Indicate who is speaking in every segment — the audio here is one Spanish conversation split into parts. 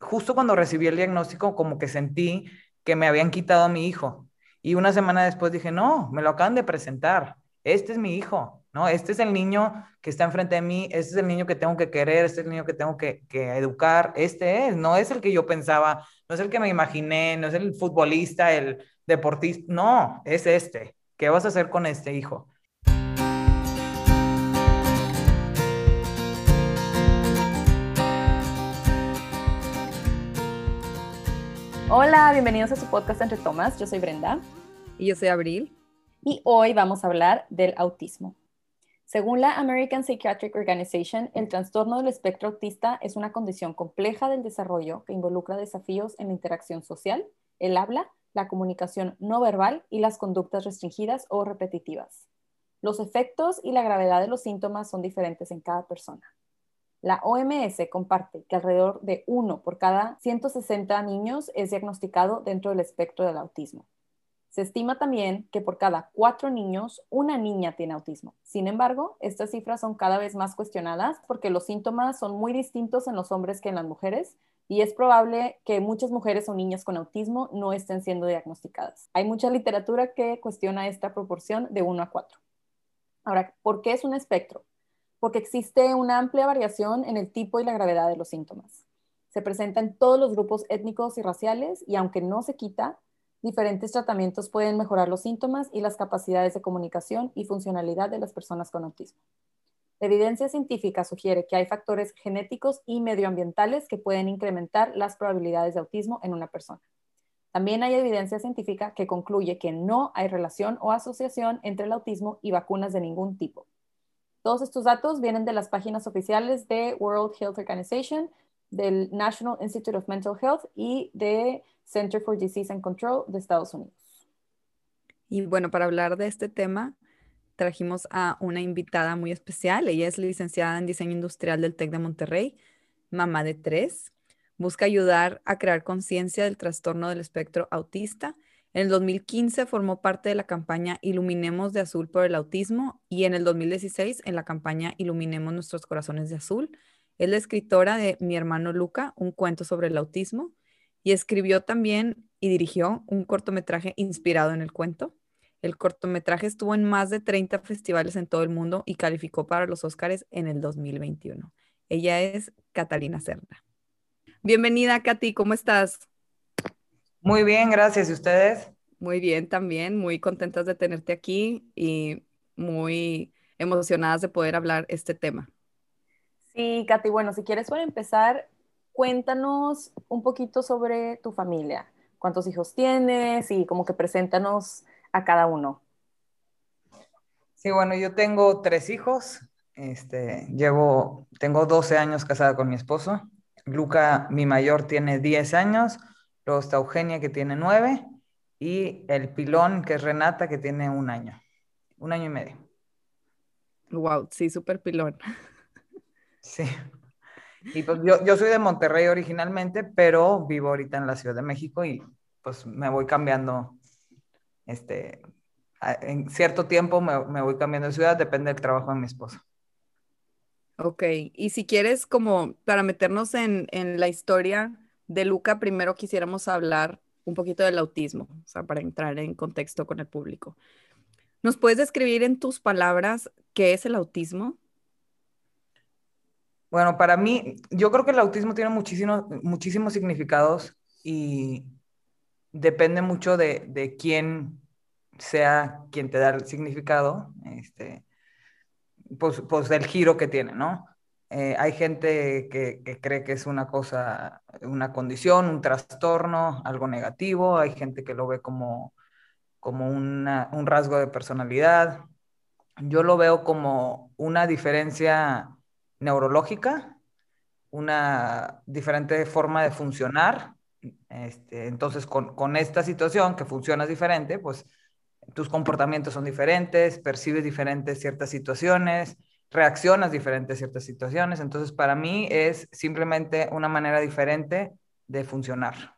Speaker 1: justo cuando recibí el diagnóstico, como que sentí que me habían quitado a mi hijo. Y una semana después dije, no, me lo acaban de presentar. Este es mi hijo, ¿no? Este es el niño que está enfrente de mí, este es el niño que tengo que querer, este es el niño que tengo que, que educar, este es, no es el que yo pensaba, no es el que me imaginé, no es el futbolista, el deportista, no, es este. ¿Qué vas a hacer con este hijo?
Speaker 2: Hola, bienvenidos a su podcast Entre Tomas. Yo soy Brenda.
Speaker 3: Y yo soy Abril.
Speaker 2: Y hoy vamos a hablar del autismo. Según la American Psychiatric Organization, el trastorno del espectro autista es una condición compleja del desarrollo que involucra desafíos en la interacción social, el habla, la comunicación no verbal y las conductas restringidas o repetitivas. Los efectos y la gravedad de los síntomas son diferentes en cada persona. La OMS comparte que alrededor de uno por cada 160 niños es diagnosticado dentro del espectro del autismo. Se estima también que por cada cuatro niños, una niña tiene autismo. Sin embargo, estas cifras son cada vez más cuestionadas porque los síntomas son muy distintos en los hombres que en las mujeres y es probable que muchas mujeres o niñas con autismo no estén siendo diagnosticadas. Hay mucha literatura que cuestiona esta proporción de 1 a 4. Ahora, ¿por qué es un espectro? Porque existe una amplia variación en el tipo y la gravedad de los síntomas. Se presenta en todos los grupos étnicos y raciales y aunque no se quita, diferentes tratamientos pueden mejorar los síntomas y las capacidades de comunicación y funcionalidad de las personas con autismo. La evidencia científica sugiere que hay factores genéticos y medioambientales que pueden incrementar las probabilidades de autismo en una persona. También hay evidencia científica que concluye que no hay relación o asociación entre el autismo y vacunas de ningún tipo. Todos estos datos vienen de las páginas oficiales de World Health Organization, del National Institute of Mental Health y de Center for Disease and Control de Estados Unidos.
Speaker 3: Y bueno, para hablar de este tema, trajimos a una invitada muy especial. Ella es licenciada en Diseño Industrial del TEC de Monterrey, mamá de tres. Busca ayudar a crear conciencia del trastorno del espectro autista en el 2015 formó parte de la campaña Iluminemos de Azul por el Autismo y en el 2016 en la campaña Iluminemos nuestros corazones de azul. Es la escritora de Mi hermano Luca, un cuento sobre el autismo, y escribió también y dirigió un cortometraje inspirado en el cuento. El cortometraje estuvo en más de 30 festivales en todo el mundo y calificó para los Óscares en el 2021. Ella es Catalina Cerda. Bienvenida, Katy, ¿cómo estás?
Speaker 1: Muy bien, gracias. ¿Y ustedes?
Speaker 3: Muy bien también, muy contentas de tenerte aquí y muy emocionadas de poder hablar este tema.
Speaker 2: Sí, Katy, bueno, si quieres para empezar, cuéntanos un poquito sobre tu familia. ¿Cuántos hijos tienes? Y como que preséntanos a cada uno.
Speaker 1: Sí, bueno, yo tengo tres hijos. Este, llevo, tengo 12 años casada con mi esposo. Luca, mi mayor, tiene 10 años. Luego está Eugenia, que tiene nueve, y el pilón, que es Renata, que tiene un año, un año y medio.
Speaker 3: Wow, sí, súper pilón.
Speaker 1: Sí. Y pues yo, yo soy de Monterrey originalmente, pero vivo ahorita en la Ciudad de México y pues me voy cambiando, este, en cierto tiempo me, me voy cambiando de ciudad, depende del trabajo de mi esposo.
Speaker 3: Ok, y si quieres como para meternos en, en la historia, de Luca, primero quisiéramos hablar un poquito del autismo, o sea, para entrar en contexto con el público. ¿Nos puedes describir en tus palabras qué es el autismo?
Speaker 1: Bueno, para mí, yo creo que el autismo tiene muchísimos, muchísimos significados y depende mucho de, de quién sea quien te da el significado, este, pues, pues del giro que tiene, ¿no? Eh, hay gente que, cree que es una cosa, una condición, un trastorno, algo negativo. Hay gente que lo ve como, como un rasgo de personalidad. Yo lo veo como una diferencia neurológica, una diferente forma de funcionar. Este, entonces, con, con esta situación que funciona diferente, pues tus comportamientos son diferentes, percibes diferentes ciertas situaciones reaccionas diferentes a ciertas situaciones. Entonces, para mí es simplemente una manera diferente de funcionar.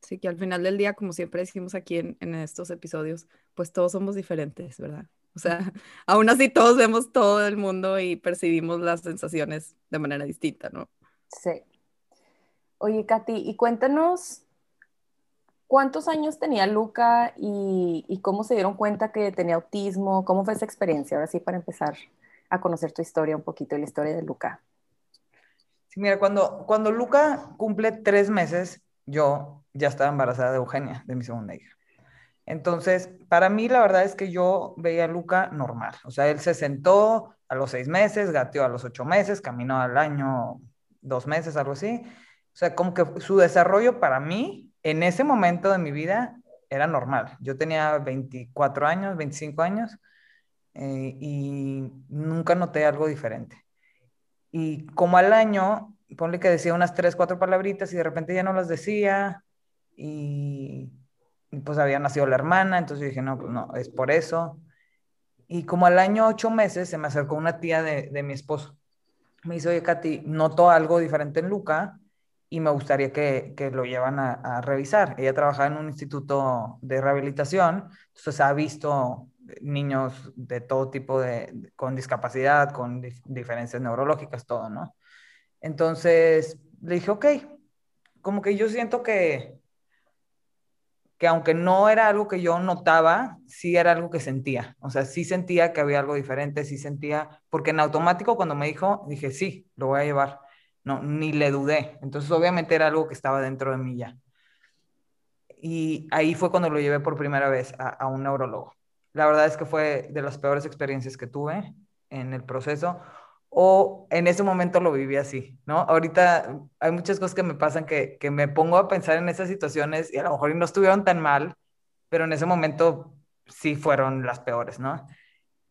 Speaker 3: Sí, que al final del día, como siempre decimos aquí en, en estos episodios, pues todos somos diferentes, ¿verdad? O sea, aún así todos vemos todo el mundo y percibimos las sensaciones de manera distinta, ¿no?
Speaker 2: Sí. Oye, Katy, y cuéntanos cuántos años tenía Luca y, y, cómo se dieron cuenta que tenía autismo, cómo fue esa experiencia, ahora sí, para empezar a conocer tu historia un poquito y la historia de Luca.
Speaker 1: Sí, mira, cuando, cuando Luca cumple tres meses, yo ya estaba embarazada de Eugenia, de mi segunda hija. Entonces, para mí la verdad es que yo veía a Luca normal. O sea, él se sentó a los seis meses, gateó a los ocho meses, caminó al año dos meses, algo así. O sea, como que su desarrollo para mí, en ese momento de mi vida, era normal. Yo tenía 24 años, 25 años, eh, y nunca noté algo diferente. Y como al año, ponle que decía unas tres, cuatro palabritas y de repente ya no las decía, y pues había nacido la hermana, entonces yo dije, no, pues no, es por eso. Y como al año ocho meses se me acercó una tía de, de mi esposo. Me dice, oye, Katy, noto algo diferente en Luca y me gustaría que, que lo llevan a, revisar. Ella trabajaba en un instituto de rehabilitación, entonces ha visto niños de todo tipo de, con discapacidad, con dif diferencias neurológicas, todo, ¿no? Entonces le dije, ok, como que yo siento que, que aunque no era algo que yo notaba, sí era algo que sentía. O sea, sí sentía que había algo diferente, sí sentía, porque en automático cuando me dijo, dije, sí, lo voy a llevar. No, ni le dudé. Entonces, obviamente era algo que estaba dentro de mí ya. Y ahí fue cuando lo llevé por primera vez a, un neurólogo. La verdad es que fue de las peores experiencias que tuve en el proceso o en ese momento lo viví así, ¿no? Ahorita hay muchas cosas que me pasan que, que, me pongo a pensar en esas situaciones y a lo mejor no estuvieron tan mal, pero en ese momento sí fueron las peores, ¿no?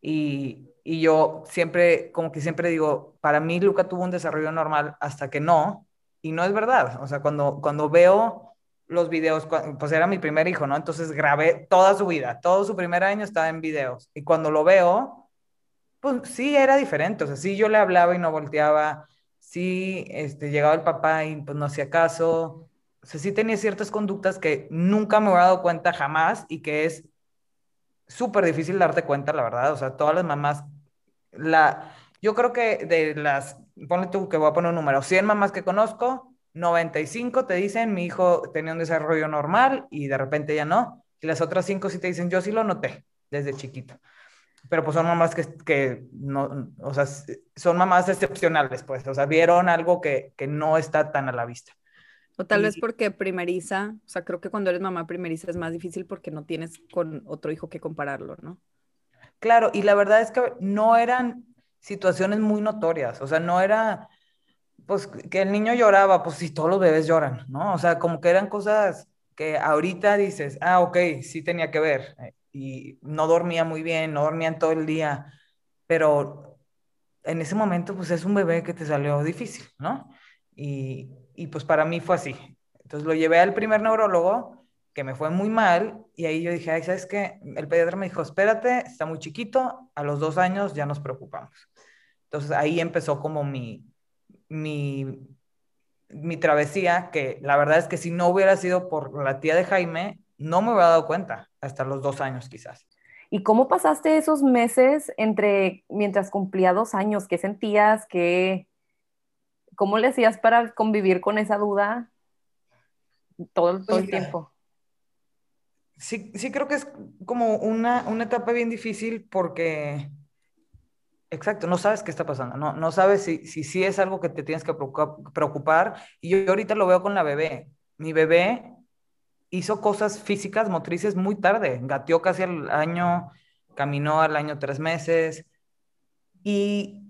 Speaker 1: Y, y yo siempre, como que siempre digo, para mí Luca tuvo un desarrollo normal hasta que no, y no es verdad, o sea, cuando, cuando veo los videos, pues era mi primer hijo, ¿no? Entonces grabé toda su vida, todo su primer año estaba en videos, y cuando lo veo, pues sí era diferente, o sea, sí yo le hablaba y no volteaba, sí este, llegaba el papá y pues no hacía caso, o sea, sí tenía ciertas conductas que nunca me hubiera dado cuenta jamás y que es súper difícil darte cuenta, la verdad, o sea, todas las mamás, la, yo creo que de las, ponle tú que voy a poner un número, 100 mamás que conozco, 95 te dicen mi hijo tenía un desarrollo normal y de repente ya no, y las otras 5 sí te dicen yo sí lo noté desde chiquito pero pues son mamás que, que no, o sea, son mamás excepcionales, pues, o sea, vieron algo que, que no está tan a la vista.
Speaker 3: O tal y, vez porque primeriza, o sea, creo que cuando eres mamá primeriza es más difícil porque no tienes con otro hijo que compararlo, ¿no?
Speaker 1: Claro, y la verdad es que no eran situaciones muy notorias, o sea, no era, pues, que el niño lloraba, pues sí, todos los bebés lloran, ¿no? O sea, como que eran cosas que ahorita dices, ah, ok, sí tenía que ver, y no dormía muy bien, no dormían todo el día, pero en ese momento pues es un bebé que te salió difícil, ¿no? Y, y pues para mí fue así. Entonces lo llevé al primer neurólogo, que me fue muy mal, y ahí yo dije, ay, ¿sabes qué? El pediatra me dijo, espérate, está muy chiquito, a los dos años ya nos preocupamos. Entonces ahí empezó como mi, mi, mi travesía, que la verdad es que si no hubiera sido por la tía de Jaime, no me hubiera dado cuenta hasta los dos años quizás.
Speaker 2: ¿Y cómo pasaste esos meses entre mientras cumplía dos años? ¿Qué sentías? ¿Qué, ¿Cómo le hacías para convivir con esa duda todo, todo el tiempo?
Speaker 1: Sí, sí creo que es como una, una etapa bien difícil porque, exacto, no sabes qué está pasando, no, no sabes si, si, si es algo que te tienes que preocupar. Y yo ahorita lo veo con la bebé. Mi bebé hizo cosas físicas, motrices muy tarde. Gateó casi al año, caminó al año tres meses. Y,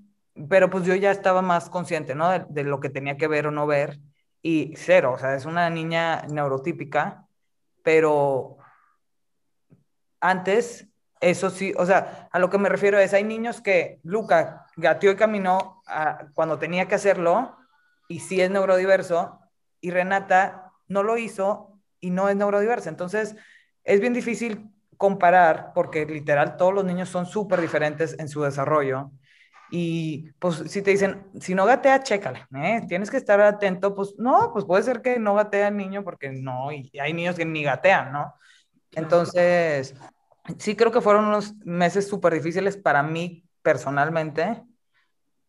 Speaker 1: pero pues yo ya estaba más consciente, ¿no? De, lo que tenía que ver o no ver. Y cero, o sea, es una niña neurotípica, pero antes, eso sí, o sea, a lo que me refiero es, hay niños que Luca gateó y caminó a, cuando tenía que hacerlo, y sí es neurodiverso, y Renata no lo hizo y no es neurodiversa. Entonces, es bien difícil comparar porque literal todos los niños son súper diferentes en su desarrollo. Y pues si te dicen, si no gatea, chécale, ¿eh? tienes que estar atento, pues no, pues puede ser que no gatea el niño porque no, y hay niños que ni gatean, ¿no? Entonces, sí creo que fueron unos meses súper difíciles para mí personalmente,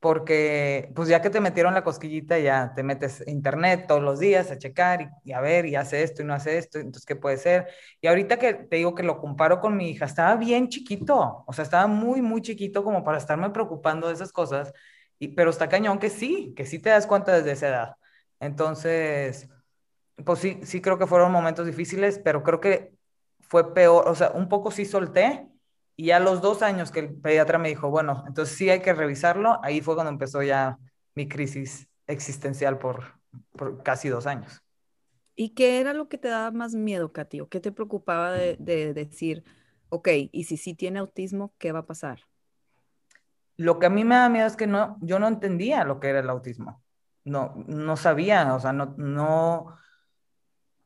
Speaker 1: porque pues ya que te metieron la cosquillita, ya te metes internet todos los días a checar y, a ver, y hace esto y no hace esto, entonces, ¿qué puede ser? Y ahorita que te digo que lo comparo con mi hija, estaba bien chiquito, o sea, estaba muy, muy chiquito como para estarme preocupando de esas cosas, y, pero está cañón que sí, que sí te das cuenta desde esa edad. Entonces, pues sí, sí creo que fueron momentos difíciles, pero creo que fue peor, o sea, un poco sí solté, y a los dos años que el pediatra me dijo, bueno, entonces sí hay que revisarlo, ahí fue cuando empezó ya mi crisis existencial por, por casi dos años.
Speaker 3: ¿Y qué era lo que te daba más miedo, Katy? ¿O qué te preocupaba de, de, decir, ok, y si sí tiene autismo, ¿qué va a pasar?
Speaker 1: Lo que a mí me da miedo es que no, yo no entendía lo que era el autismo. No, no sabía, o sea, no, no,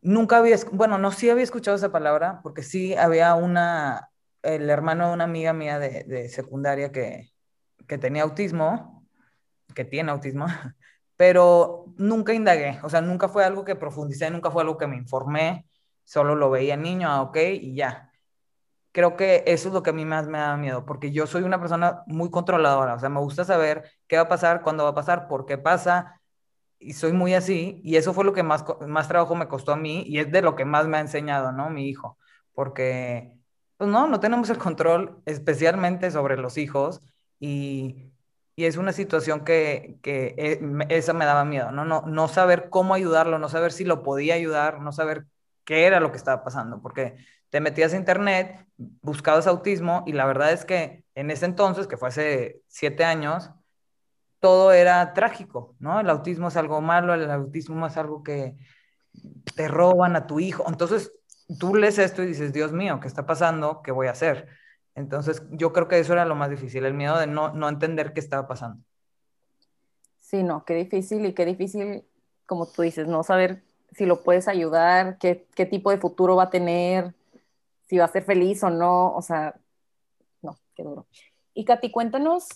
Speaker 1: nunca había, bueno, no sí había escuchado esa palabra, porque sí había una, el hermano de una amiga mía de, secundaria que, tenía autismo, que tiene autismo, pero nunca indagué, o sea, nunca fue algo que profundicé, nunca fue algo que me informé, solo lo veía niño, ah, ok, y ya. Creo que eso es lo que a mí más me da miedo, porque yo soy una persona muy controladora, o sea, me gusta saber qué va a pasar, cuándo va a pasar, por qué pasa, y soy muy así, y eso fue lo que más, más trabajo me costó a mí, y es de lo que más me ha enseñado, ¿no? Mi hijo, porque pues no, no tenemos el control especialmente sobre los hijos y, es una situación que, que eh, esa me daba miedo, ¿no? ¿no? No saber cómo ayudarlo, no saber si lo podía ayudar, no saber qué era lo que estaba pasando, porque te metías a internet, buscabas autismo y la verdad es que en ese entonces, que fue hace siete años, todo era trágico, ¿no? El autismo es algo malo, el autismo es algo que te roban a tu hijo. Entonces, tú lees esto y dices, Dios mío, ¿qué está pasando? ¿Qué voy a hacer? Entonces, yo creo que eso era lo más difícil, el miedo de no, no entender qué estaba pasando.
Speaker 2: Sí, no, qué difícil y qué difícil, como tú dices, no saber si lo puedes ayudar, qué, qué tipo de futuro va a tener, si va a ser feliz o no, o sea, no, qué duro. Y Katy, cuéntanos,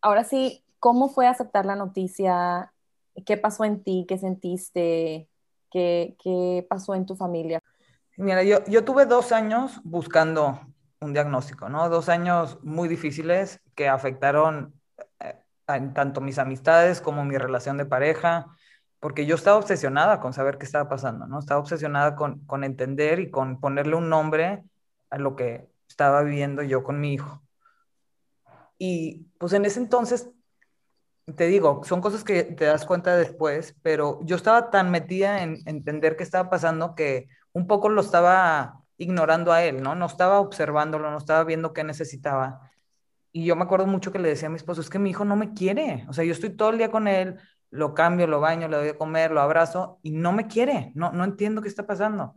Speaker 2: ahora sí, ¿cómo fue aceptar la noticia? ¿Qué pasó en ti? ¿Qué sentiste? ¿Qué, qué pasó en tu familia?
Speaker 1: Mira, yo, yo tuve dos años buscando un diagnóstico, ¿no? Dos años muy difíciles que afectaron eh, tanto mis amistades como mi relación de pareja, porque yo estaba obsesionada con saber qué estaba pasando, ¿no? Estaba obsesionada con, con entender y con ponerle un nombre a lo que estaba viviendo yo con mi hijo. Y pues en ese entonces, te digo, son cosas que te das cuenta después, pero yo estaba tan metida en entender qué estaba pasando que un poco lo estaba ignorando a él, ¿no? No estaba observándolo, no estaba viendo qué necesitaba. Y yo me acuerdo mucho que le decía a mi esposo, es que mi hijo no me quiere, o sea, yo estoy todo el día con él, lo cambio, lo baño, le doy a comer, lo abrazo y no me quiere, no, no entiendo qué está pasando.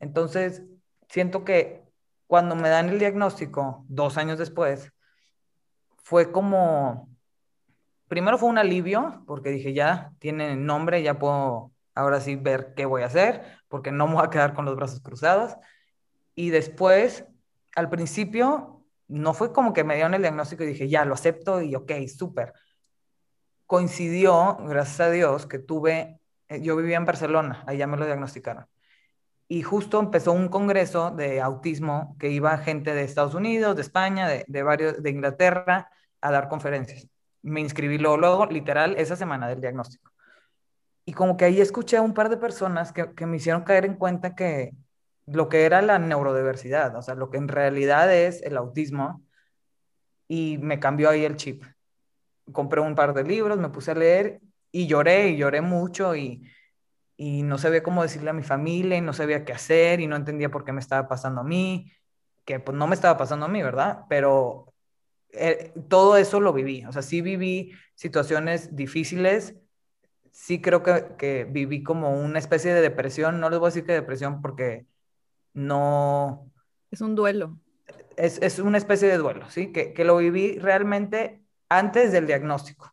Speaker 1: Entonces, siento que cuando me dan el diagnóstico, dos años después, fue como, primero fue un alivio, porque dije, ya tiene nombre, ya puedo ahora sí ver qué voy a hacer, porque no me voy a quedar con los brazos cruzados. Y después, al principio, no fue como que me dieron el diagnóstico y dije, ya, lo acepto y ok, súper. Coincidió, gracias a Dios, que tuve, eh, yo vivía en Barcelona, allá me lo diagnosticaron. Y justo empezó un congreso de autismo que iba gente de Estados Unidos, de España, de, de varios, de Inglaterra, a dar conferencias. Me inscribí luego, luego, literal, esa semana del diagnóstico y como que ahí escuché a un par de personas que, que, me hicieron caer en cuenta que lo que era la neurodiversidad, o sea, lo que en realidad es el autismo, y me cambió ahí el chip. Compré un par de libros, me puse a leer y lloré, y lloré mucho, y, y no sabía cómo decirle a mi familia, y no sabía qué hacer, y no entendía por qué me estaba pasando a mí, que pues no me estaba pasando a mí, ¿verdad? Pero eh, todo eso lo viví, o sea, sí viví situaciones difíciles sí creo que, viví como una especie de depresión. No les voy a decir que depresión porque no...
Speaker 3: Es un duelo.
Speaker 1: Es, una especie de duelo, ¿sí? Que, lo viví realmente antes del diagnóstico.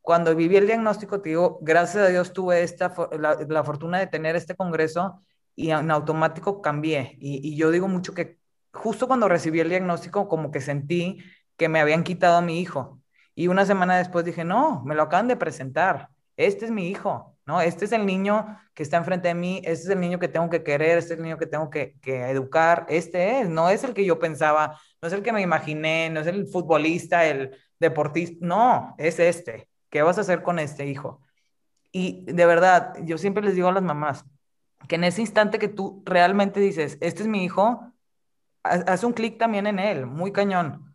Speaker 1: Cuando viví el diagnóstico, te digo, gracias a Dios tuve esta, la, fortuna de tener este congreso y en automático cambié. Y, y yo digo mucho que justo cuando recibí el diagnóstico, como que sentí que me habían quitado a mi hijo. Y una semana después dije, no, me lo acaban de presentar este es mi hijo, ¿no? Este es el niño que está enfrente de mí, este es el niño que tengo que querer, este es el niño que tengo que, educar, este es, no es el que yo pensaba, no es el que me imaginé, no es el futbolista, el deportista, no, es este. ¿Qué vas a hacer con este hijo? Y de verdad, yo siempre les digo a las mamás que en ese instante que tú realmente dices, este es mi hijo, haz un clic también en él, muy cañón.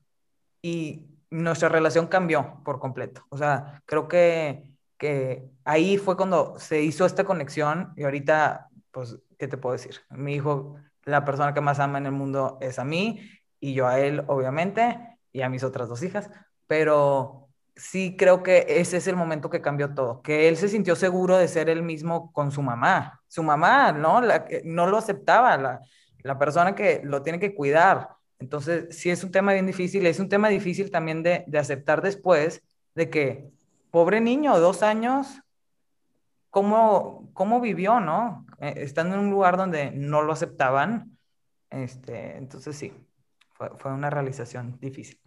Speaker 1: Y nuestra relación cambió por completo. O sea, creo que, que ahí fue cuando se hizo esta conexión y ahorita, pues, ¿qué te puedo decir? Mi hijo, la persona que más ama en el mundo es a mí y yo a él, obviamente, y a mis otras dos hijas, pero sí creo que ese es el momento que cambió todo, que él se sintió seguro de ser él mismo con su mamá. Su mamá, ¿no? No lo aceptaba, la persona que lo tiene que cuidar. Entonces, sí es un tema bien difícil, es un tema difícil también de, aceptar después de que, pobre niño, dos años, ¿cómo, cómo vivió, no? Eh, estando en un lugar donde no lo aceptaban. Este, entonces, sí, fue, fue una realización difícil.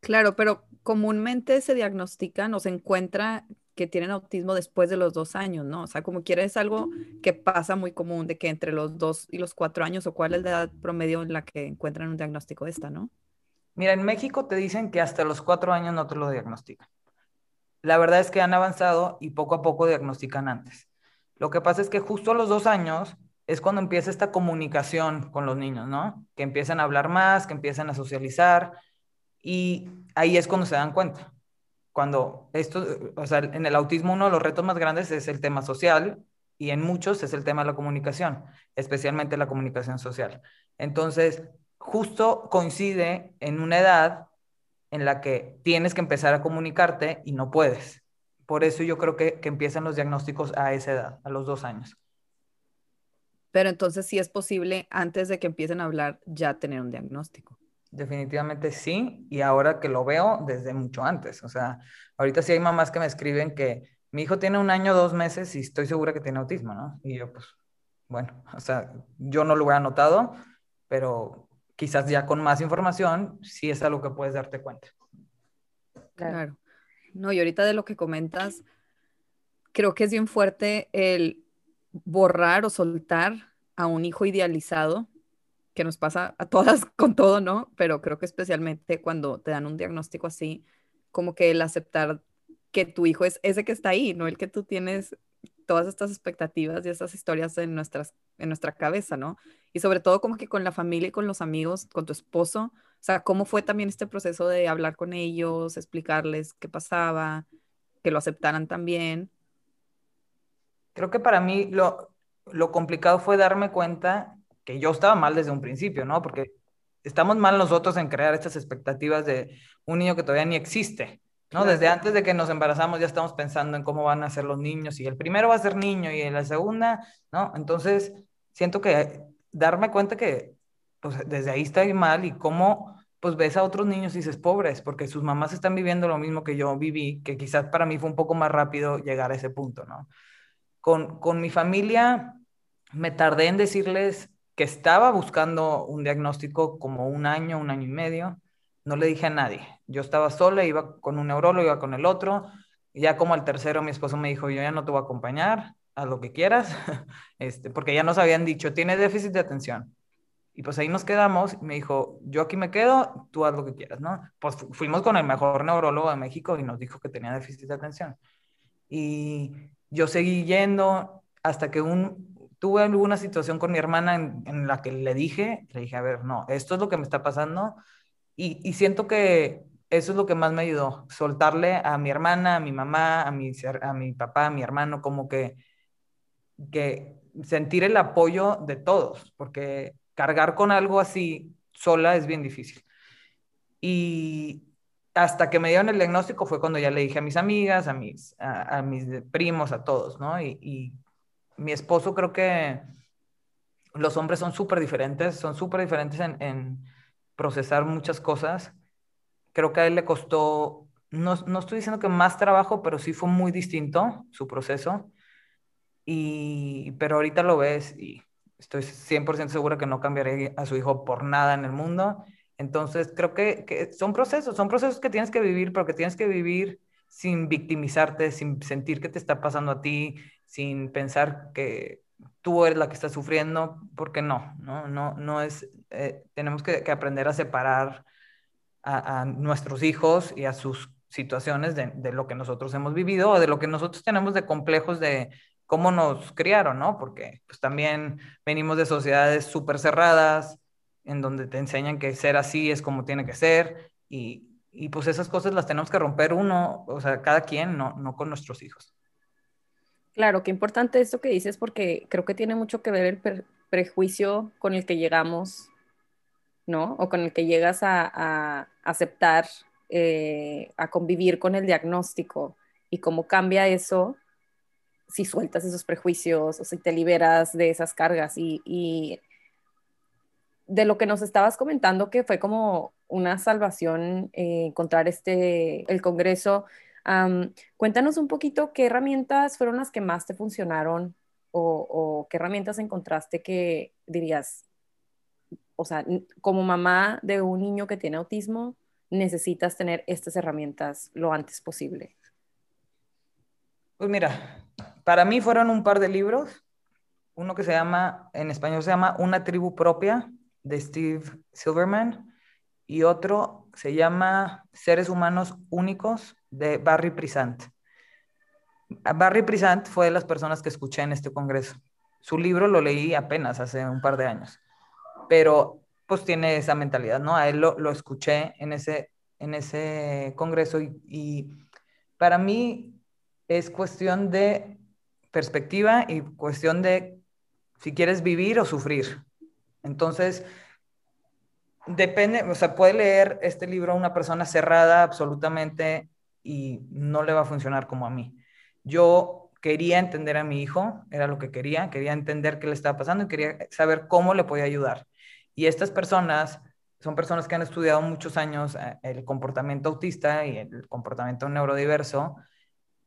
Speaker 3: Claro, pero comúnmente se diagnostican o se encuentra que tienen autismo después de los dos años, ¿no? O sea, como quiera es algo que pasa muy común de que entre los dos y los cuatro años, o cuál es la edad promedio en la que encuentran un diagnóstico de esta, ¿no?
Speaker 1: Mira, en México te dicen que hasta los cuatro años no te lo diagnostican. La verdad es que han avanzado y poco a poco diagnostican antes. Lo que pasa es que justo a los dos años es cuando empieza esta comunicación con los niños, ¿no? Que empiezan a hablar más, que empiezan a socializar y ahí es cuando se dan cuenta cuando esto, o sea, en el autismo uno de los retos más grandes es el tema social y en muchos es el tema de la comunicación, especialmente la comunicación social. Entonces, justo coincide en una edad en la que tienes que empezar a comunicarte y no puedes. Por eso yo creo que, que empiezan los diagnósticos a esa edad, a los dos años.
Speaker 3: Pero entonces sí es posible antes de que empiecen a hablar ya tener un diagnóstico.
Speaker 1: Definitivamente sí, y ahora que lo veo desde mucho antes. O sea, ahorita sí hay mamás que me escriben que mi hijo tiene un año, dos meses y estoy segura que tiene autismo, ¿no? Y yo, pues, bueno, o sea, yo no lo hubiera notado, pero quizás ya con más información sí es algo que puedes darte cuenta.
Speaker 3: Claro. No, y ahorita de lo que comentas, creo que es bien fuerte el borrar o soltar a un hijo idealizado que nos pasa a todas con todo, ¿no? Pero creo que especialmente cuando te dan un diagnóstico así, como que el aceptar que tu hijo es ese que está ahí, no el que tú tienes todas estas expectativas y estas historias en, nuestras, en nuestra cabeza, ¿no? Y sobre todo como que con la familia y con los amigos, con tu esposo, o sea, ¿cómo fue también este proceso de hablar con ellos, explicarles qué pasaba, que lo aceptaran también?
Speaker 1: Creo que para mí lo, lo complicado fue darme cuenta que yo estaba mal desde un principio, ¿no? Porque estamos mal nosotros en crear estas expectativas de un niño que todavía ni existe, ¿no? Desde antes de que nos embarazamos ya estamos pensando en cómo van a ser los niños y el primero va a ser niño y la segunda, ¿no? Entonces, siento que darme cuenta que pues desde ahí está mal y cómo pues ves a otros niños y dices pobres, porque sus mamás están viviendo lo mismo que yo viví, que quizás para mí fue un poco más rápido llegar a ese punto, ¿no? Con, con mi familia me tardé en decirles que estaba buscando un diagnóstico como un año, un año y medio. No le dije a nadie. Yo estaba sola, iba con un neurólogo, iba con el otro. Ya como al tercero, mi esposo me dijo, yo ya no te voy a acompañar, a lo que quieras, este, porque ya nos habían dicho, tiene déficit de atención. Y pues ahí nos quedamos me dijo, yo aquí me quedo, tú haz lo que quieras, ¿no? Pues fuimos con el mejor neurólogo de México y nos dijo que tenía déficit de atención. Y yo seguí yendo hasta que un, tuve alguna situación con mi hermana en, la que le dije, le dije, a ver, no, esto es lo que me está pasando y, siento que eso es lo que más me ayudó, soltarle a mi hermana, a mi mamá, a mi, a mi papá, a mi hermano, como que, que sentir el apoyo de todos, porque cargar con algo así sola es bien difícil. Y hasta que me dieron el diagnóstico fue cuando ya le dije a mis amigas, a mis, a, mis primos, a todos, ¿no? y mi esposo creo que los hombres son súper diferentes, son súper diferentes en, procesar muchas cosas. Creo que a él le costó, no, no, estoy diciendo que más trabajo, pero sí fue muy distinto su proceso. Y, pero ahorita lo ves y estoy 100% segura que no cambiaré a su hijo por nada en el mundo. Entonces, creo que, que, son procesos, son procesos que tienes que vivir, pero que tienes que vivir sin victimizarte, sin sentir que te está pasando a ti, sin pensar que tú eres la que está sufriendo, porque no, no, no, no es, eh, tenemos que, aprender a separar a, nuestros hijos y a sus situaciones de, de, lo que nosotros hemos vivido o de lo que nosotros tenemos de complejos de cómo nos criaron, ¿no? Porque pues también venimos de sociedades súper cerradas, en donde te enseñan que ser así es como tiene que ser, y, y, pues esas cosas las tenemos que romper uno, o sea, cada quien, no, no con nuestros hijos.
Speaker 2: Claro, qué importante esto que dices porque creo que tiene mucho que ver el prejuicio con el que llegamos, ¿no? O con el que llegas a, a aceptar, eh, a convivir con el diagnóstico y cómo cambia eso si sueltas esos prejuicios o si te liberas de esas cargas y, y de lo que nos estabas comentando que fue como una salvación eh, encontrar este el Congreso cuéntanos un poquito qué herramientas fueron las que más te funcionaron o, qué herramientas encontraste que dirías, o sea, como mamá de un niño que tiene autismo, necesitas tener estas herramientas lo antes posible.
Speaker 1: Pues mira, para mí fueron un par de libros. Uno que se llama, en español se llama Una tribu propia, de Steve Silverman, y otro se llama Seres Humanos Únicos, de Barry Prisant. Barry Prisant fue de las personas que escuché en este congreso. Su libro lo leí apenas hace un par de años, pero pues tiene esa mentalidad, ¿no? A él lo, lo escuché en ese, en ese congreso y, y para mí es cuestión de perspectiva y cuestión de si quieres vivir o sufrir. Entonces, depende, o sea, puede leer este libro una persona cerrada absolutamente y no le va a funcionar como a mí. Yo quería entender a mi hijo, era lo que quería, quería entender qué le estaba pasando y quería saber cómo le podía ayudar. Y estas personas son personas que han estudiado muchos años eh, el comportamiento autista y el comportamiento neurodiverso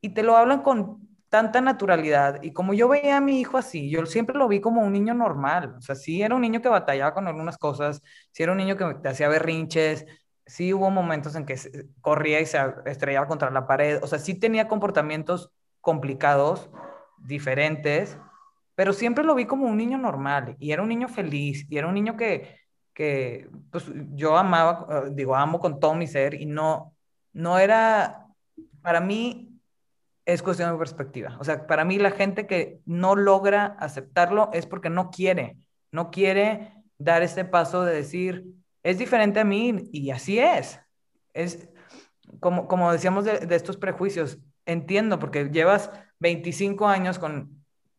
Speaker 1: y te lo hablan con tanta naturalidad. Y como yo veía a mi hijo así, yo siempre lo vi como un niño normal. O sea, sí era un niño que batallaba con algunas cosas, sí era un niño que hacía berrinches, sí hubo momentos en que corría y se estrellaba contra la pared, o sea, sí tenía comportamientos complicados, diferentes, pero siempre lo vi como un niño normal y era un niño feliz y era un niño que, que pues, yo amaba, eh, digo, amo con todo mi ser y no, no era, para mí es cuestión de perspectiva. O sea, para mí la gente que no logra aceptarlo es porque no quiere, no quiere dar ese paso de decir, es diferente a mí y así es. Es como, como decíamos de, estos prejuicios, entiendo porque llevas 25 años con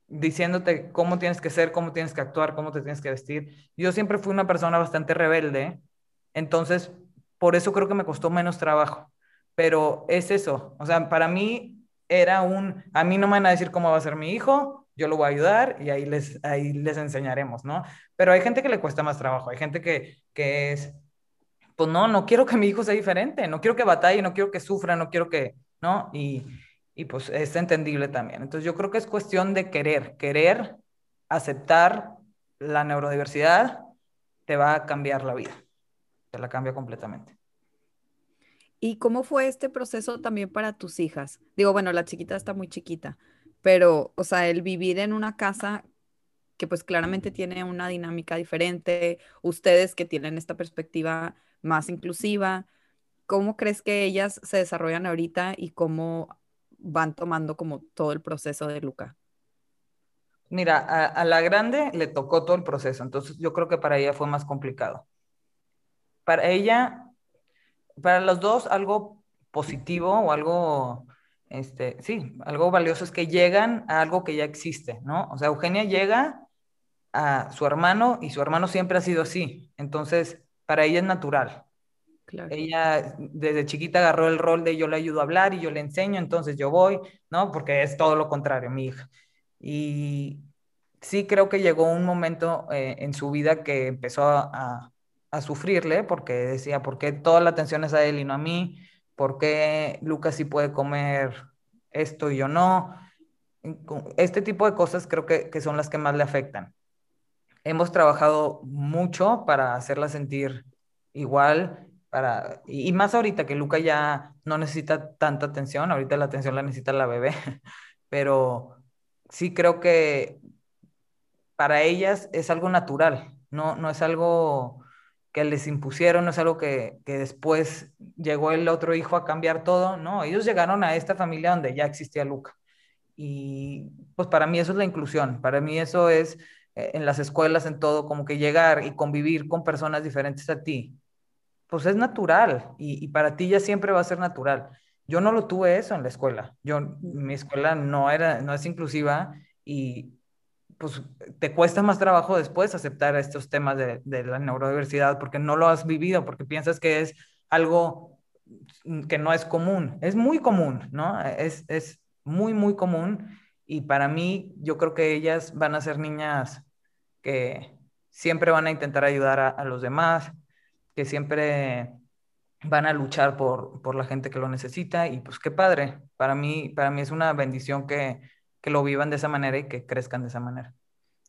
Speaker 1: diciéndote cómo tienes que ser, cómo tienes que actuar, cómo te tienes que vestir. Yo siempre fui una persona bastante rebelde, entonces por eso creo que me costó menos trabajo. Pero es eso, o sea, para mí era un, a mí no me van a decir cómo va a ser mi hijo, yo lo voy a ayudar y ahí les, ahí les enseñaremos, ¿no? Pero hay gente que le cuesta más trabajo, hay gente que, que es, pues no, no quiero que mi hijo sea diferente, no quiero que batalle, no quiero que sufra, no quiero que, ¿no? Y, y pues es entendible también. Entonces yo creo que es cuestión de querer, querer aceptar la neurodiversidad te va a cambiar la vida, te la cambia completamente.
Speaker 3: ¿Y cómo fue este proceso también para tus hijas? Digo, bueno, la chiquita está muy chiquita, pero, o sea, el vivir en una casa que pues claramente tiene una dinámica diferente, ustedes que tienen esta perspectiva más inclusiva, ¿cómo crees que ellas se desarrollan ahorita y cómo van tomando como todo el proceso de Luca?
Speaker 1: Mira, a, la grande le tocó todo el proceso, entonces yo creo que para ella fue más complicado. Para ella, para los dos, algo positivo o algo este, sí, algo valioso es que llegan a algo que ya existe, ¿no? O sea, Eugenia llega a su hermano y su hermano siempre ha sido así, entonces para ella es natural. Ella desde chiquita agarró el rol de yo le ayudo a hablar y yo le enseño, entonces yo voy, ¿no? Porque es todo lo contrario, mi hija. Y sí creo que llegó un momento eh, en su vida que empezó a, a, sufrirle porque decía, ¿por qué toda la atención es a él y no a mí? ¿Por qué Lucas sí puede comer esto y yo no? Este tipo de cosas creo que, son las que más le afectan. Hemos trabajado mucho para hacerla sentir igual para, y más ahorita que Luca ya no necesita tanta atención, ahorita la atención la necesita la bebé, pero sí creo que para ellas es algo natural, no, no es algo que les impusieron, no es algo que, que, después llegó el otro hijo a cambiar todo, no, ellos llegaron a esta familia donde ya existía Luca. Y pues para mí eso es la inclusión, para mí eso es eh, en las escuelas, en todo, como que llegar y convivir con personas diferentes a ti, pues es natural y, y para ti ya siempre va a ser natural. Yo no lo tuve eso en la escuela. Yo, mi escuela no era, no es inclusiva y pues te cuesta más trabajo después aceptar estos temas de, de la neurodiversidad porque no lo has vivido, porque piensas que es algo que no es común. Es muy común, ¿no? Es, es muy, muy común y para mí yo creo que ellas van a ser niñas que siempre van a intentar ayudar a, a los demás, que siempre van a luchar por, por, la gente que lo necesita y pues qué padre. Para mí, para mí es una bendición que, que lo vivan de esa manera y que crezcan de esa manera.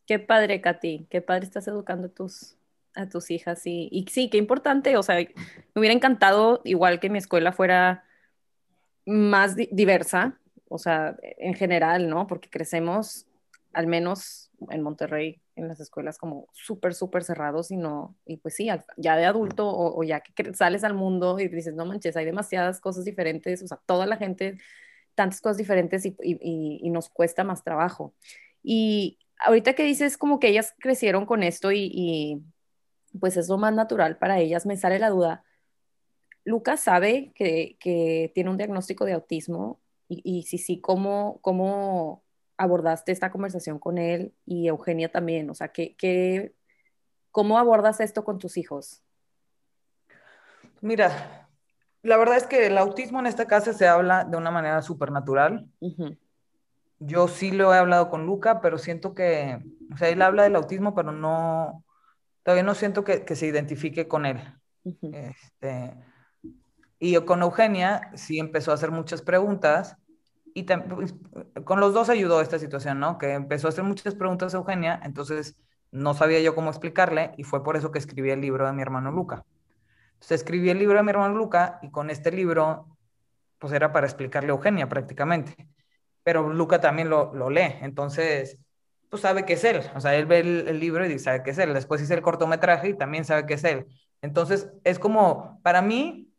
Speaker 2: Qué padre, Katy, qué padre estás educando a tus, a tus hijas y, y sí, qué importante, o sea, me hubiera encantado igual que mi escuela fuera más di diversa, o sea, en general, ¿no? Porque crecemos, al menos en Monterrey, en las escuelas como súper, súper cerrados y no, y pues sí, ya de adulto o, o, ya que sales al mundo y dices, no manches, hay demasiadas cosas diferentes, o sea, toda la gente, tantas cosas diferentes y, y, y nos cuesta más trabajo. Y ahorita que dices como que ellas crecieron con esto y, y pues es lo más natural para ellas, me sale la duda. Lucas sabe que, que tiene un diagnóstico de autismo y, y si sí, ¿cómo, cómo abordaste esta conversación con él y Eugenia también? O sea, ¿qué, qué, ¿cómo abordas esto con tus hijos?
Speaker 1: Mira, la verdad es que el autismo en esta casa se habla de una manera súper natural. Uh -huh. Yo sí lo he hablado con Luca, pero siento que, o sea, él habla del autismo, pero no, todavía no siento que, que se identifique con él. Uh -huh. este, y yo con Eugenia sí empezó a hacer muchas preguntas y pues, con los dos ayudó esta situación, ¿no? Que empezó a hacer muchas preguntas a Eugenia, entonces no sabía yo cómo explicarle y fue por eso que escribí el libro de mi hermano Luca. Entonces escribí el libro de mi hermano Luca y con este libro, pues era para explicarle a Eugenia prácticamente. Pero Luca también lo, lo lee, entonces, pues sabe que es él. O sea, él ve el, el libro y sabe que es él. Después hice el cortometraje y también sabe que es él. Entonces, es como, para mí,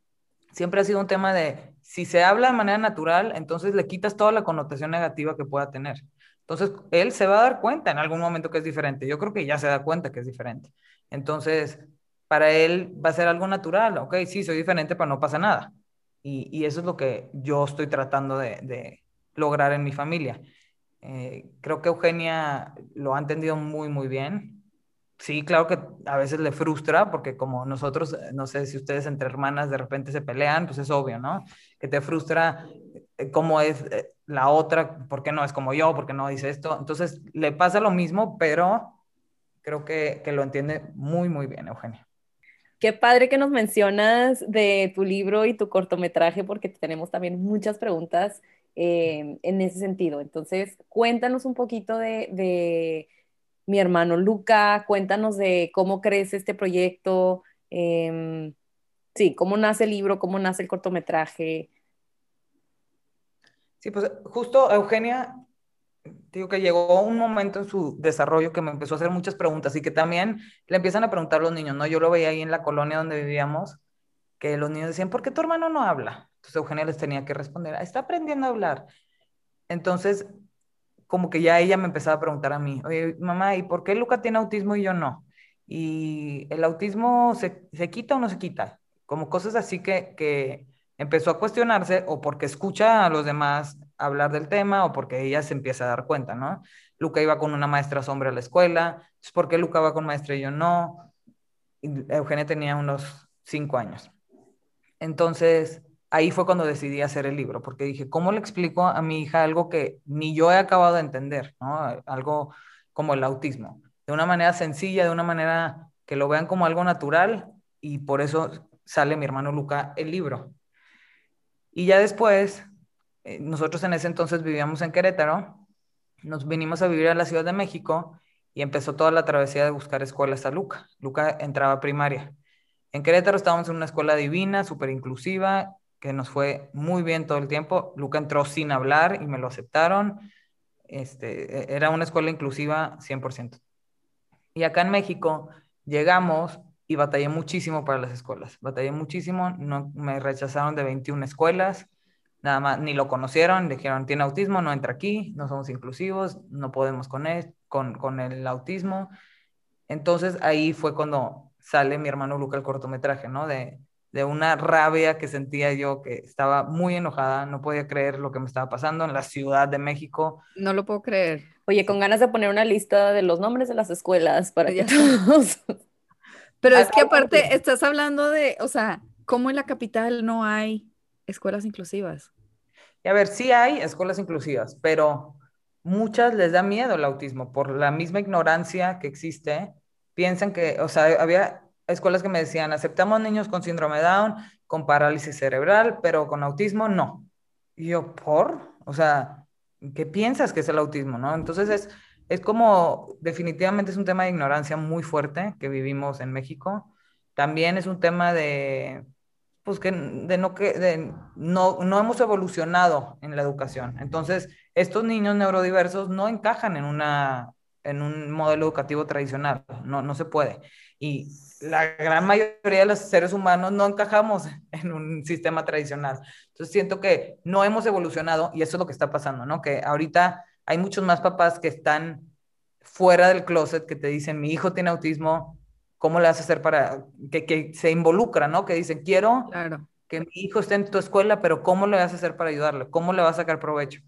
Speaker 1: siempre ha sido un tema de, si se habla de manera natural, entonces le quitas toda la connotación negativa que pueda tener. Entonces, él se va a dar cuenta en algún momento que es diferente. Yo creo que ya se da cuenta que es diferente. Entonces, para él va a ser algo natural. Ok, sí, soy diferente, pero no pasa nada. Y, y eso es lo que yo estoy tratando de, de lograr en mi familia. Eh, creo que Eugenia lo ha entendido muy, muy bien. Sí, claro que a veces le frustra, porque como nosotros, no sé si ustedes entre hermanas de repente se pelean, pues es obvio, ¿no? Que te frustra cómo es la otra, por qué no es como yo, por qué no dice esto. Entonces le pasa lo mismo, pero creo que, que lo entiende muy, muy bien, Eugenia.
Speaker 2: Qué padre que nos mencionas de tu libro y tu cortometraje, porque tenemos también muchas preguntas eh, en ese sentido. Entonces, cuéntanos un poquito de mi hermano Luca, cuéntanos de cómo crece este proyecto, eh, sí, cómo nace el libro, cómo nace el cortometraje.
Speaker 1: Sí, pues justo Eugenia, digo que llegó un momento en su desarrollo que me empezó a hacer muchas preguntas y que también le empiezan a preguntar los niños, ¿no? Yo lo veía ahí en la colonia donde vivíamos, que los niños decían, ¿por qué tu hermano no habla? Entonces Eugenia les tenía que responder, está aprendiendo a hablar. Entonces, como que ya ella me empezaba a preguntar a mí, oye, mamá, ¿y por qué Luca tiene autismo y yo no? ¿Y el autismo se, se quita o no se quita? Como cosas así que, que empezó a cuestionarse o porque escucha a los demás hablar del tema o porque ella se empieza a dar cuenta, ¿no? Luca iba con una maestra sombra a la escuela, ¿por qué Luca va con maestra y yo no? Eugenia tenía unos cinco años. Entonces, ahí fue cuando decidí hacer el libro, porque dije, ¿cómo le explico a mi hija algo que ni yo he acabado de entender, ¿no? Algo como el autismo, de una manera sencilla, de una manera que lo vean como algo natural y por eso sale mi hermano Luca el libro. Y ya después, eh, nosotros en ese entonces vivíamos en Querétaro, nos vinimos a vivir a la Ciudad de México y empezó toda la travesía de buscar escuelas a Luca. Luca entraba a primaria. En Querétaro estábamos en una escuela divina, súper inclusiva, que nos fue muy bien todo el tiempo. Luca entró sin hablar y me lo aceptaron. Este, e, era una escuela inclusiva 100%. Y acá en México llegamos y batallé muchísimo para las escuelas. Batallé muchísimo, no, me rechazaron de 21 escuelas, nada más, ni lo conocieron, dijeron, tiene autismo, no entra aquí, no somos inclusivos, no podemos con, él, con, con el autismo. Entonces ahí fue cuando sale mi hermano Luca el cortometraje, ¿no? De, de una rabia que sentía yo, que estaba muy enojada, no podía creer lo que me estaba pasando en la Ciudad de México.
Speaker 3: No lo puedo creer.
Speaker 2: Oye, con ganas de poner una lista de los nombres de las escuelas para que todos
Speaker 3: pero es que aparte estás hablando de, o sea, ¿cómo en la capital no hay escuelas inclusivas?
Speaker 1: Y a ver, sí hay escuelas inclusivas, pero muchas les da miedo el autismo por la misma ignorancia que existe. Piensan que, o sea, había escuelas que me decían, aceptamos niños con síndrome Down, con parálisis cerebral, pero con autismo no. Y yo, ¿por? O sea, ¿qué piensas que es el autismo, no? Entonces es es como, definitivamente es un tema de ignorancia muy fuerte que vivimos en México. También es un tema de, pues que, de no, que de, no, no hemos evolucionado en la educación. Entonces, estos niños neurodiversos no encajan en, una, en un modelo educativo tradicional, no, no se puede. Y la gran mayoría de los seres humanos no encajamos en un sistema tradicional. Entonces, siento que no hemos evolucionado y eso es lo que está pasando, ¿no? Que ahorita hay muchos más papás que están fuera del closet, que te dicen, mi hijo tiene autismo, ¿cómo le vas a hacer para que, que se involucra, ¿no? Que dicen, quiero que mi hijo esté en tu escuela, pero ¿cómo le vas a hacer para ayudarle? ¿Cómo le vas a sacar provecho?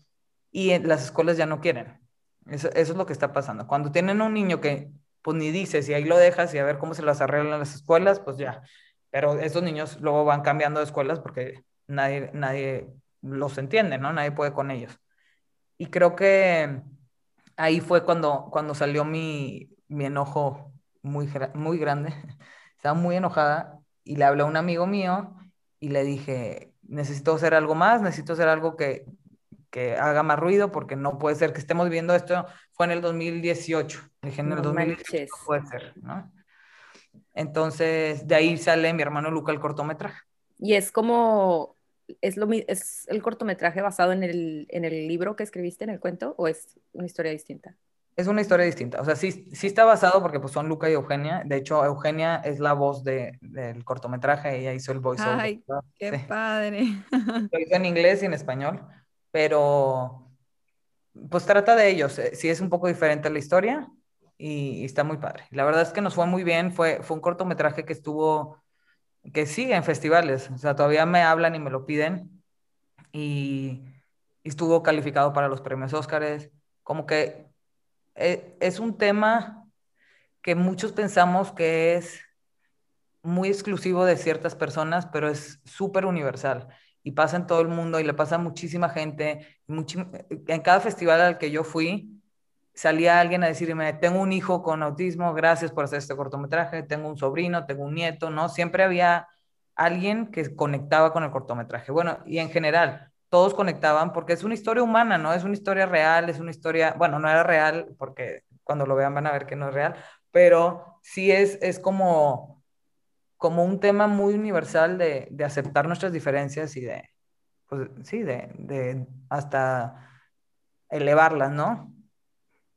Speaker 1: Y las escuelas ya no quieren. Eso, es lo que está pasando. Cuando tienen un niño que, pues ni dices, y ahí lo dejas y a ver cómo se las arreglan las escuelas, pues ya. Pero esos niños luego van cambiando de escuelas porque nadie, nadie los entiende, ¿no? Nadie puede con ellos. Y creo que ahí fue cuando, cuando salió mi, mi enojo muy, muy grande. Estaba muy enojada y le hablé a un amigo mío y le dije, necesito hacer algo más, necesito hacer algo que, que haga más ruido porque no puede ser que estemos viendo esto. Fue en el 2018. Dije, en el 2018 no puede ser, ¿no? Entonces, de ahí sale mi hermano Luca el cortometraje.
Speaker 2: Y es como ¿Es, lo, ¿Es el cortometraje basado en el, en el libro que escribiste, en el cuento, o es una historia distinta?
Speaker 1: Es una historia distinta. O sea, sí, sí está basado porque pues, son Luca y Eugenia. De hecho, Eugenia es la voz de, del cortometraje. Ella hizo el voiceover.
Speaker 3: ¡Ay, qué padre!
Speaker 1: Lo hizo en inglés y en español. Pero, pues trata de ellos. Eh, sí es un poco diferente la historia y, está muy padre. La verdad es que nos fue muy bien. Fue, fue un cortometraje que estuvo que sigue en festivales, o sea, todavía me hablan y me lo piden y, estuvo calificado para los premios Óscares, como que eh, es un tema que muchos pensamos que es muy exclusivo de ciertas personas, pero es súper universal y pasa en todo el mundo y le pasa a muchísima gente. en cada festival al que yo fui, salía alguien a decirme, tengo un hijo con autismo, gracias por hacer este cortometraje, tengo un sobrino, tengo un nieto, ¿no? Siempre había alguien que conectaba con el cortometraje. Bueno, y en general, todos conectaban porque es una historia humana, ¿no? Es una historia real, es una historia, bueno, no era real porque cuando lo vean van a ver que no es real, pero sí es, es como, como un tema muy universal de, de aceptar nuestras diferencias y de, pues sí, de, de hasta elevarlas, ¿no?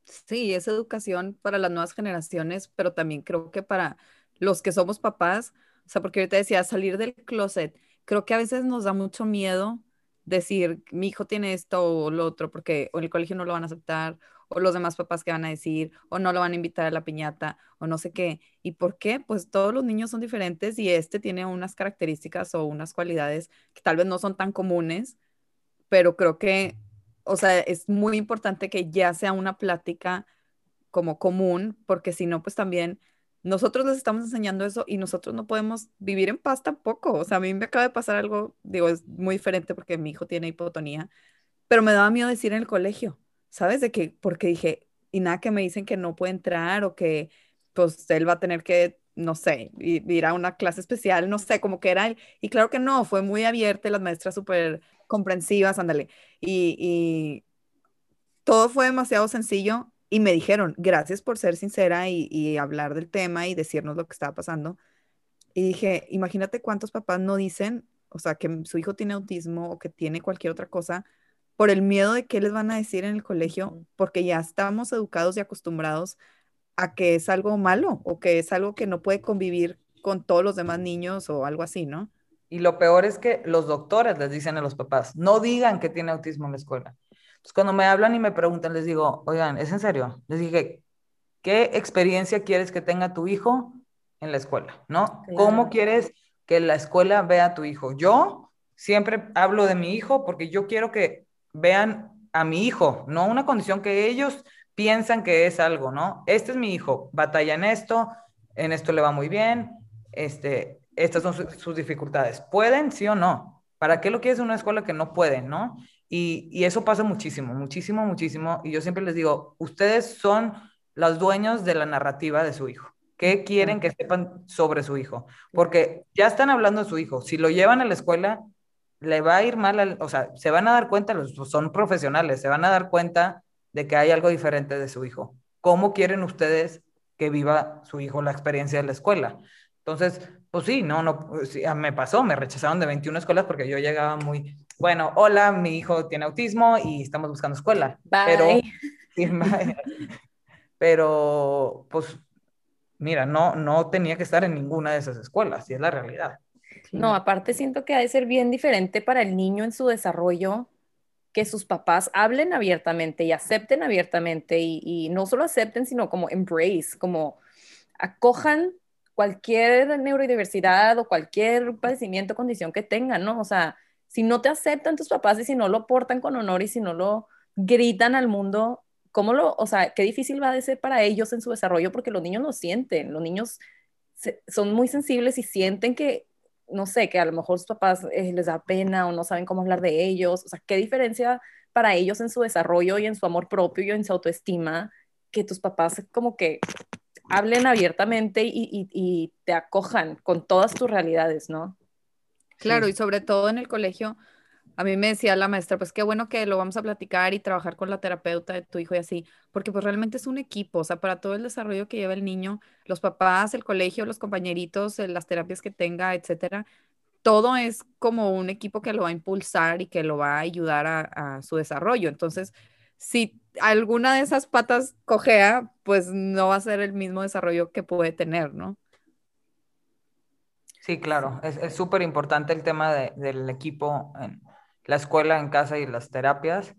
Speaker 3: Sí, es educación para las nuevas generaciones, pero también creo que para los que somos papás, o sea, porque ahorita decía salir del closet, creo que a veces nos da mucho miedo decir, mi hijo tiene esto o lo otro, porque en el colegio no lo van a aceptar, o los demás papás que van a decir, o no lo van a invitar a la piñata, o no sé qué. ¿Y por qué? Pues todos los niños son diferentes y este tiene unas características o unas cualidades que tal vez no son tan comunes, pero creo que o sea, es muy importante que ya sea una plática como común, porque si no, pues también nosotros les estamos enseñando eso y nosotros no podemos vivir en paz tampoco. O sea, a mí me acaba de pasar algo, digo, es muy diferente porque mi hijo tiene hipotonía, pero me daba miedo decir en el colegio, ¿sabes? De que, porque dije, y nada que me dicen que no puede entrar o que pues él va a tener que, no sé, ir a una clase especial, no sé, como que era, y claro que no, fue muy abierta, las maestras súper comprensivas, ándale. Y, todo fue demasiado sencillo y me dijeron, gracias por ser sincera y, hablar del tema y decirnos lo que estaba pasando. Y dije, imagínate cuántos papás no dicen, o sea, que su hijo tiene autismo o que tiene cualquier otra cosa por el miedo de qué les van a decir en el colegio, porque ya estamos educados y acostumbrados a que es algo malo o que es algo que no puede convivir con todos los demás niños o algo así, ¿no?
Speaker 1: Y lo peor es que los doctores les dicen a los papás, no digan que tiene autismo en la escuela. Entonces, cuando me hablan y me preguntan, les digo, oigan, ¿es en serio? Les dije, ¿qué experiencia quieres que tenga tu hijo en la escuela? ¿No? ¿Cómo quieres que la escuela vea a tu hijo? Yo siempre hablo de mi hijo porque yo quiero que vean a mi hijo, no una condición que ellos piensan que es algo, ¿no? Este es mi hijo, batalla en esto, en esto le va muy bien, este, estas son sus dificultades. ¿Pueden, sí o no? ¿Para qué lo quieres en una escuela que no pueden, no? Y, y, eso pasa muchísimo, muchísimo, muchísimo. Y yo siempre les digo, ustedes son los dueños de la narrativa de su hijo. ¿Qué quieren que sepan sobre su hijo? Porque ya están hablando de su hijo. Si lo llevan a la escuela, le va a ir mal, o sea, se van a dar cuenta, los, son profesionales, se van a dar cuenta de que hay algo diferente de su hijo. ¿Cómo quieren ustedes que viva su hijo la experiencia de la escuela? Entonces, pues sí, no, no, sí, me pasó, me rechazaron de 21 escuelas porque yo llegaba muy, bueno, hola, mi hijo tiene autismo y estamos buscando escuela. Pero, pero, pues, mira, no, no tenía que estar en ninguna de esas escuelas y es la realidad.
Speaker 2: No, aparte siento que ha de ser bien diferente para el niño en su desarrollo que sus papás hablen abiertamente y acepten abiertamente y, no solo acepten, sino como embrace, como acojan cualquier neurodiversidad o cualquier padecimiento, condición que tengan, ¿no? O sea, si no te aceptan tus papás y si no lo portan con honor y si no lo gritan al mundo, ¿cómo lo, o sea, qué difícil va a ser para ellos en su desarrollo? Porque los niños lo sienten, los niños son muy sensibles y sienten que, no sé, que a lo mejor sus papás eh, les da pena o no saben cómo hablar de ellos, o sea, qué diferencia para ellos en su desarrollo y en su amor propio y en su autoestima, que tus papás como que hablen abiertamente y, te acojan con todas tus realidades, ¿no?
Speaker 3: Claro, y sobre todo en el colegio, a mí me decía la maestra, pues qué bueno que lo vamos a platicar y trabajar con la terapeuta de tu hijo y así, porque pues realmente es un equipo, o sea, para todo el desarrollo que lleva el niño, los papás, el colegio, los compañeritos, eh, las terapias que tenga, etcétera, todo es como un equipo que lo va a impulsar y que lo va a ayudar a, su desarrollo. Entonces, si alguna de esas patas cojea, pues no va a ser el mismo desarrollo que puede tener, ¿no?
Speaker 1: Sí, claro, es súper importante el tema del equipo la escuela, en casa y las terapias.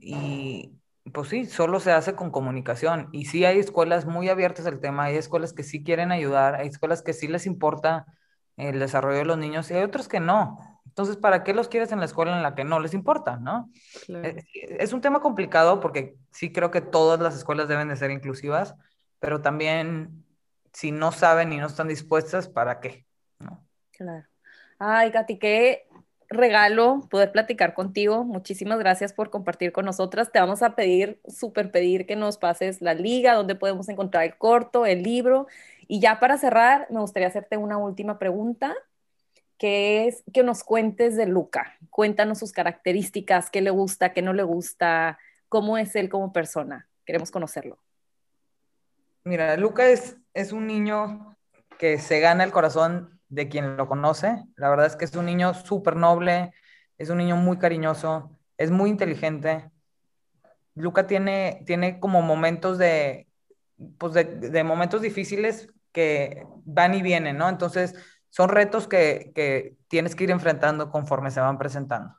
Speaker 1: Y pues sí, solo se hace con comunicación. Y sí hay escuelas muy abiertas al tema, hay escuelas que sí quieren ayudar, hay escuelas que sí les importa el desarrollo de los niños y hay otros que no. Entonces, ¿para qué los quieres en la escuela en la que no les importa, no? Eh, es, un tema complicado porque sí creo que todas las escuelas deben de ser inclusivas, pero también si no saben y no están dispuestas, ¿para qué? ¿No?
Speaker 2: Claro. Ay, Katy, qué regalo poder platicar contigo. Muchísimas gracias por compartir con nosotras. Te vamos a pedir, súper pedir que nos pases la liga, donde podemos encontrar el corto, el libro. Y ya para cerrar, me gustaría hacerte una última pregunta que es que nos cuentes de Luca. Cuéntanos sus características, qué le gusta, qué no le gusta, cómo es él como persona. Queremos conocerlo.
Speaker 1: Mira, Luca es, es un niño que se gana el corazón de quien lo conoce. La verdad es que es un niño súper noble, es un niño muy cariñoso, es muy inteligente. Luca tiene, tiene como momentos de, pues de, de momentos difíciles que van y vienen, ¿no? Entonces, son retos que, tienes que ir enfrentando conforme se van presentando.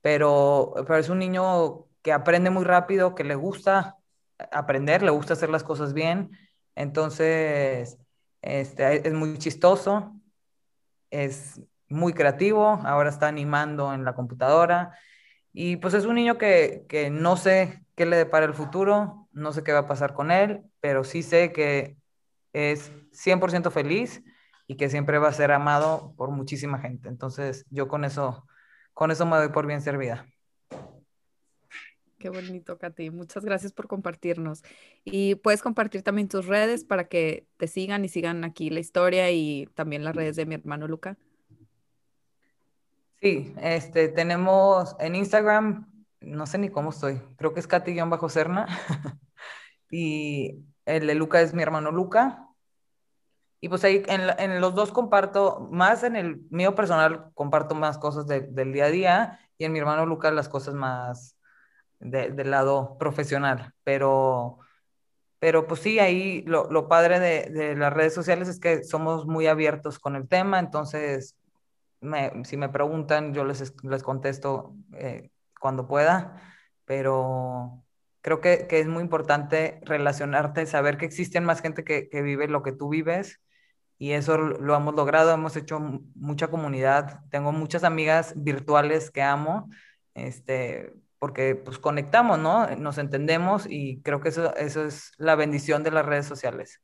Speaker 1: Pero, pero es un niño que aprende muy rápido, que le gusta aprender, le gusta hacer las cosas bien. Entonces, este, es muy chistoso, es muy creativo, ahora está animando en la computadora. Y pues es un niño que, que no sé qué le depara el futuro, no sé qué va a pasar con él, pero sí sé que es 100% feliz y que siempre va a ser amado por muchísima gente. Entonces, yo con eso, con eso me doy por bien servida.
Speaker 3: Qué bonito, Katy. Muchas gracias por compartirnos. Y puedes compartir también tus redes para que te sigan y sigan aquí la historia y también las redes de mi hermano Luca.
Speaker 1: Sí, este, tenemos en Instagram, no sé ni cómo estoy, creo que es Katy-Cerna. y el de Luca es mi hermano Luca. Y pues ahí en, los dos comparto, más en el mío personal comparto más cosas del día a día y en mi hermano Lucas las cosas más del lado profesional. Pero, pero pues sí, ahí lo, padre de, las redes sociales es que somos muy abiertos con el tema, entonces si me preguntan yo les, les contesto eh, cuando pueda, pero creo que, es muy importante relacionarte, saber que existen más gente que, que vive lo que tú vives y eso lo hemos logrado, hemos hecho mucha comunidad, tengo muchas amigas virtuales que amo, este, porque pues conectamos, ¿no? Nos entendemos y creo que eso, eso es la bendición de las redes sociales.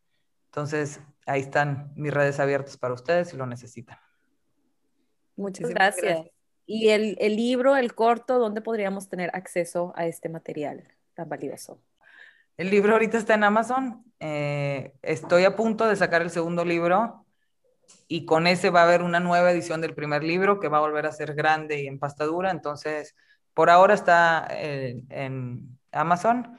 Speaker 1: Entonces, ahí están mis redes abiertas para ustedes si lo necesitan.
Speaker 2: Muchas gracias. ¿Y el, el libro, el corto, dónde podríamos tener acceso a este material tan valioso?
Speaker 1: El libro ahorita está en Amazon. Eh, estoy a punto de sacar el segundo libro y con ese va a haber una nueva edición del primer libro que va a volver a ser grande y en pasta dura. Entonces, por ahora está en, Amazon.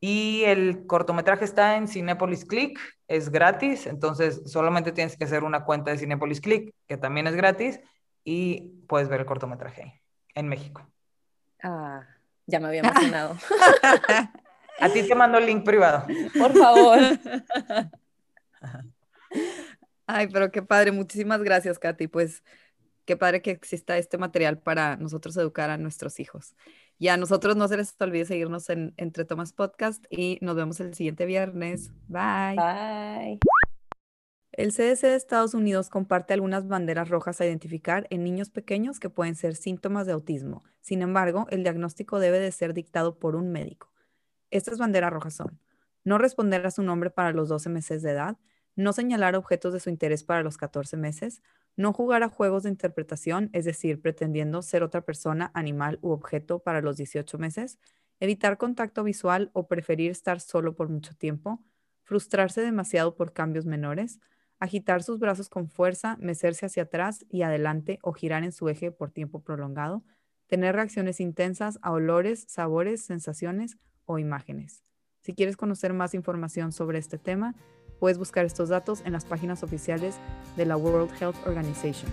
Speaker 1: Y el cortometraje está en Cinepolis Click, es gratis, entonces solamente tienes que hacer una cuenta de Cinepolis Click, que también es gratis, y puedes ver el cortometraje en México.
Speaker 2: Ah, ya me había emocionado.
Speaker 1: A ti te mando el link privado.
Speaker 2: Por favor.
Speaker 3: Ay, pero qué padre. Muchísimas gracias, Katy. Pues qué padre que exista este material para nosotros educar a nuestros hijos. Y a nosotros no se les olvide seguirnos en Entre Tomas Podcast y nos vemos el siguiente viernes. Bye.
Speaker 2: Bye.
Speaker 3: El CDC de Estados Unidos comparte algunas banderas rojas a identificar en niños pequeños que pueden ser síntomas de autismo. Sin embargo, el diagnóstico debe de ser dictado por un médico. Estas banderas rojas son no responder a su nombre para los 12 meses de edad, no señalar objetos de su interés para los 14 meses, no jugar a juegos de interpretación, es decir, pretendiendo ser otra persona, animal u objeto para los 18 meses, evitar contacto visual o preferir estar solo por mucho tiempo, frustrarse demasiado por cambios menores, agitar sus brazos con fuerza, mecerse hacia atrás y adelante o girar en su eje por tiempo prolongado, tener reacciones intensas a olores, sabores, sensaciones o imágenes. Si quieres conocer más información sobre este tema, puedes buscar estos datos en las páginas oficiales de la World Health Organization.